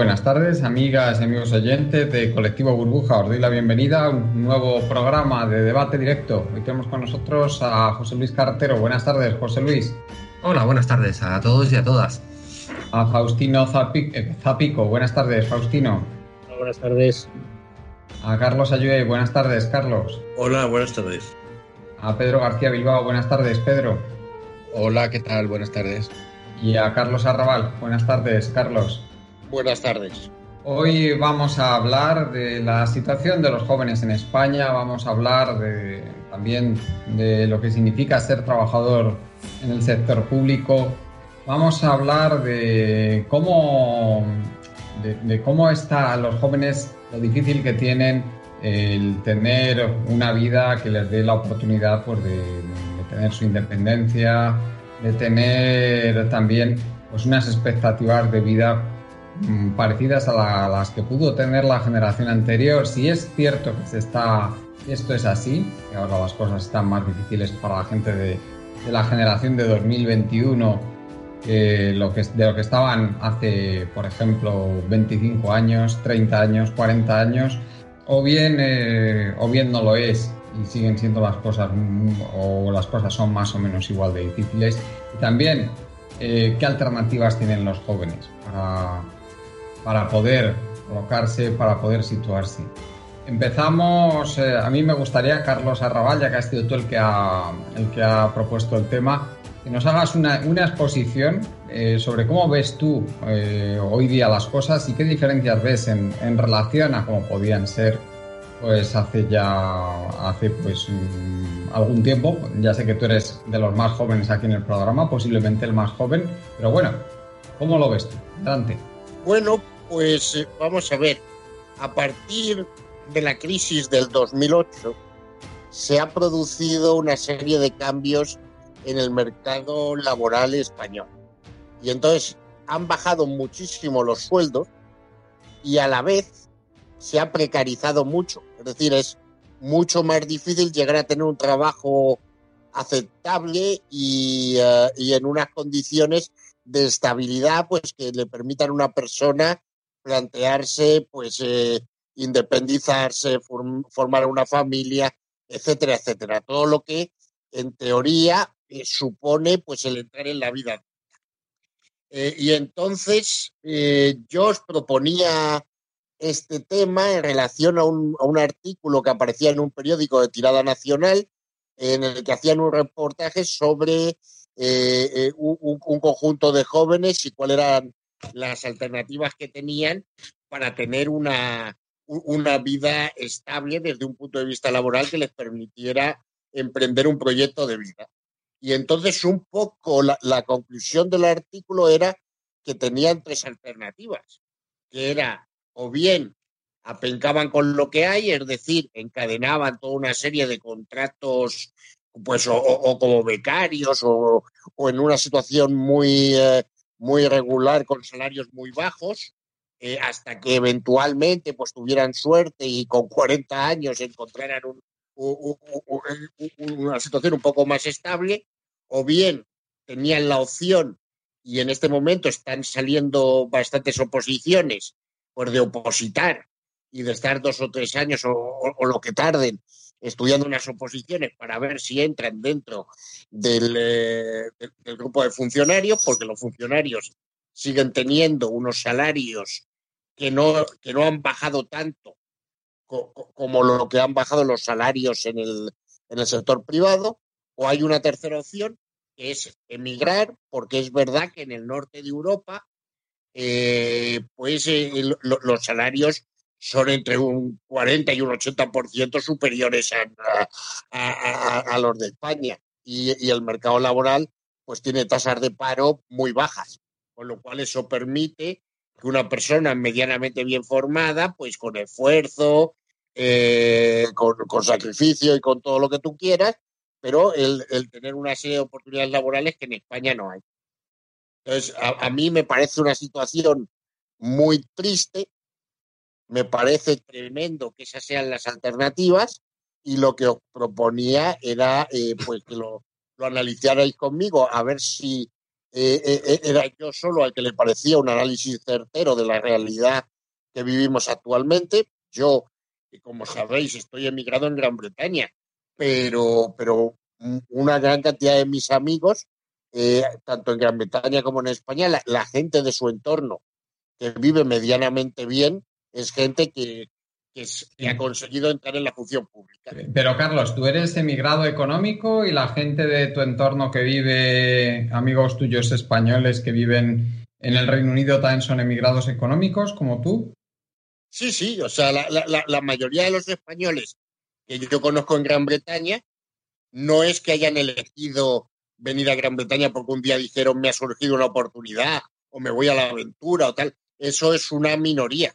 Buenas tardes, amigas y amigos oyentes de Colectivo Burbuja. Os doy la bienvenida a un nuevo programa de debate directo. Hoy tenemos con nosotros a José Luis Carretero. Buenas tardes, José Luis. Hola, buenas tardes a todos y a todas. A Faustino eh, Zapico. Buenas tardes, Faustino. Hola, buenas tardes. A Carlos Ayue. Buenas tardes, Carlos. Hola, buenas tardes. A Pedro García Bilbao. Buenas tardes, Pedro. Hola, ¿qué tal? Buenas tardes. Y a Carlos Arrabal. Buenas tardes, Carlos. Buenas tardes. Hoy vamos a hablar de la situación de los jóvenes en España, vamos a hablar también de lo que significa ser trabajador en el sector público, vamos a hablar de cómo, de, cómo está los jóvenes, lo difícil que tienen el tener una vida que les dé la oportunidad pues, de, de tener su independencia, de tener también pues, unas expectativas de vida parecidas a, la- a las que pudo tener la generación anterior. Si es cierto que se está, esto es así, que ahora las cosas están más difíciles para la gente de, de la generación de 2021 que lo que, de lo que estaban hace, por ejemplo, 25 años, 30 años, 40 años, o bien, eh, o bien no lo es y siguen siendo las cosas, mm, o las cosas son más o menos igual de difíciles. Y también, eh, ¿qué alternativas tienen los jóvenes para, para poder colocarse, para poder situarse? Empezamos, eh, a mí me gustaría, Carlos Arrabal, ya que has sido tú el que ha, el que ha propuesto el tema, que nos hagas una, exposición eh, sobre cómo ves tú eh, hoy día las cosas y qué diferencias ves en, en relación a cómo podían ser pues hace ya hace pues mm, algún tiempo. Ya sé que tú eres de los más jóvenes aquí en el programa, posiblemente el más joven, pero bueno, ¿cómo lo ves tú? Adelante. Bueno, pues eh, vamos a ver. A partir de la crisis del 2008 se ha producido una serie de cambios en el mercado laboral español. Y entonces han bajado muchísimo los sueldos y a la vez se ha precarizado mucho. Es decir, es mucho más difícil llegar a tener un trabajo aceptable y, eh, en unas condiciones de estabilidad pues que le permitan a una persona plantearse pues eh, independizarse, form- formar una familia, etcétera, etcétera. Todo lo que en teoría eh, supone pues el entrar en la vida. Eh, y entonces yo os proponía este tema en relación a un, artículo que aparecía en un periódico de tirada nacional en el que hacían un reportaje sobre un conjunto de jóvenes y cuáles eran las alternativas que tenían para tener una, una vida estable desde un punto de vista laboral que les permitiera emprender un proyecto de vida. Y entonces un poco la, conclusión del artículo era que tenían tres alternativas, que era o bien apencaban con lo que hay, es decir, encadenaban toda una serie de contratos, pues o como becarios o, o en una situación muy, eh, muy regular con salarios muy bajos, eh, hasta que eventualmente pues tuvieran suerte y con 40 años encontraran un- u- u- u- u- una situación un poco más estable, o bien tenían la opción, y en este momento están saliendo bastantes oposiciones, pues de opositar y de estar dos o tres años o- o lo que tarden estudiando unas oposiciones para ver si entran dentro del, eh, del- grupo de funcionarios, porque los funcionarios siguen teniendo unos salarios que no, que no han bajado tanto co- co- como lo que han bajado los salarios en el, en el sector privado, O hay una tercera opción, que es emigrar, porque es verdad que en el norte de Europa, eh, pues eh, los salarios son entre un 40 y un 80% superiores a, los de España. Y, el mercado laboral pues tiene tasas de paro muy bajas, con lo cual eso permite que una persona medianamente bien formada, pues con esfuerzo, eh, con, sacrificio y con todo lo que tú quieras, pero el, tener una serie de oportunidades laborales que en España no hay. Entonces, a, mí me parece una situación muy triste, me parece tremendo que esas sean las alternativas y lo que os proponía era eh, pues que lo, lo analizarais conmigo a ver si eh, eh, era yo solo al que le parecía un análisis certero de la realidad que vivimos actualmente. Yo, como sabéis, estoy emigrado en Gran Bretaña, pero, pero una gran cantidad de mis amigos, tanto en Gran Bretaña como en España, la, gente de su entorno que vive medianamente bien es gente que, que, ha conseguido entrar en la función pública. Pero Carlos, tú eres emigrado económico y la gente de tu entorno que vive, amigos tuyos españoles que viven en el Reino Unido también son emigrados económicos como tú. Sí, sí, o sea, la, mayoría de los españoles que yo conozco en Gran Bretaña no es que hayan elegido venir a Gran Bretaña porque un día dijeron me ha surgido una oportunidad o me voy a la aventura o tal. Eso es una minoría.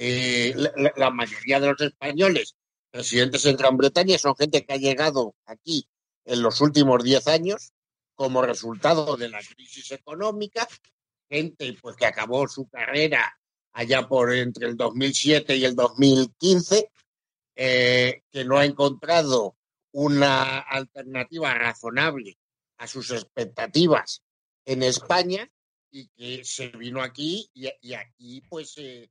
Eh, la, mayoría de los españoles residentes en Gran Bretaña son gente que ha llegado aquí en los últimos 10 años como resultado de la crisis económica, gente pues que acabó su carrera allá por entre el 2007 y el 2015, eh, que no ha encontrado una alternativa razonable a sus expectativas en España y que se vino aquí y, aquí pues eh,